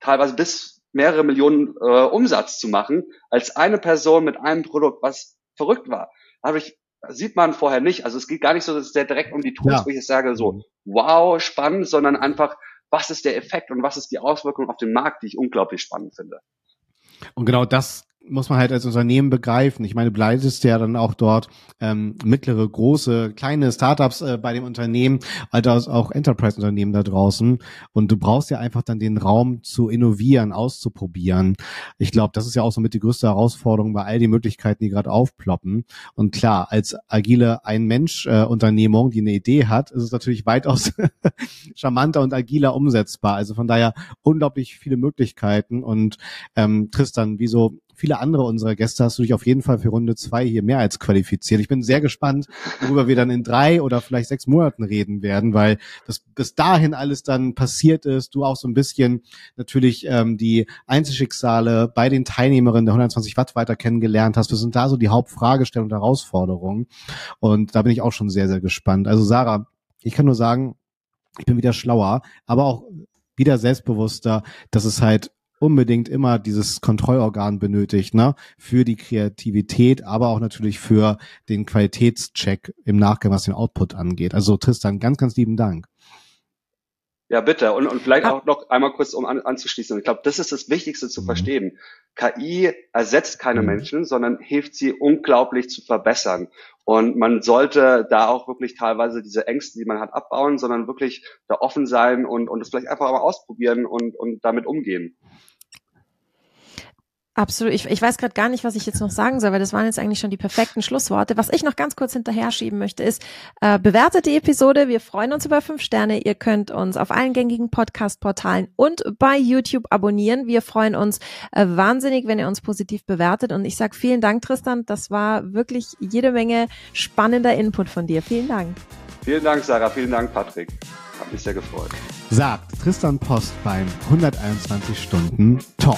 teilweise bis mehrere Millionen äh, Umsatz zu machen, als eine Person mit einem Produkt, was verrückt war. Habe ich sieht man vorher nicht. Also es geht gar nicht so sehr direkt um die Tools, ja. wo ich jetzt sage so, wow, spannend, sondern einfach, was ist der Effekt und was ist die Auswirkung auf den Markt, die ich unglaublich spannend finde. Und genau das muss man halt als Unternehmen begreifen. Ich meine, du leitest ja dann auch dort ähm, mittlere, große, kleine Startups äh, bei dem Unternehmen, als auch Enterprise-Unternehmen da draußen. Und du brauchst ja einfach dann den Raum zu innovieren, auszuprobieren. Ich glaube, das ist ja auch so mit die größte Herausforderung bei all den Möglichkeiten, die gerade aufploppen. Und klar, als agile Ein-Mensch-Unternehmung, die eine Idee hat, ist es natürlich weitaus (laughs) charmanter und agiler umsetzbar. Also von daher unglaublich viele Möglichkeiten. Und ähm, Tristan, wieso viele andere unserer Gäste hast du dich auf jeden Fall für Runde zwei hier mehr als qualifiziert. Ich bin sehr gespannt, worüber wir dann in drei oder vielleicht sechs Monaten reden werden, weil das bis dahin alles dann passiert ist. Du auch so ein bisschen natürlich ähm, die Einzelschicksale bei den Teilnehmerinnen der 120 Watt weiter kennengelernt hast. Was sind da so die Hauptfragestellungen und Herausforderungen? Und da bin ich auch schon sehr, sehr gespannt. Also Sarah, ich kann nur sagen, ich bin wieder schlauer, aber auch wieder selbstbewusster, dass es halt unbedingt immer dieses Kontrollorgan benötigt, ne? Für die Kreativität, aber auch natürlich für den Qualitätscheck im Nachgang, was den Output angeht. Also Tristan, ganz, ganz lieben Dank. Ja, bitte. Und, und vielleicht auch noch einmal kurz, um an, anzuschließen. Ich glaube, das ist das Wichtigste zu mhm. verstehen. KI ersetzt keine mhm. Menschen, sondern hilft sie unglaublich zu verbessern. Und man sollte da auch wirklich teilweise diese Ängste, die man hat, abbauen, sondern wirklich da offen sein und, und es vielleicht einfach mal ausprobieren und, und damit umgehen. Absolut. Ich, ich weiß gerade gar nicht, was ich jetzt noch sagen soll, weil das waren jetzt eigentlich schon die perfekten Schlussworte. Was ich noch ganz kurz hinterher schieben möchte, ist, äh, bewertet die Episode. Wir freuen uns über fünf Sterne. Ihr könnt uns auf allen gängigen Podcast-Portalen und bei YouTube abonnieren. Wir freuen uns äh, wahnsinnig, wenn ihr uns positiv bewertet. Und ich sage vielen Dank, Tristan. Das war wirklich jede Menge spannender Input von dir. Vielen Dank. Vielen Dank, Sarah. Vielen Dank, Patrick. Hat mich sehr gefreut. Sagt Tristan Post beim 121 Stunden Talk.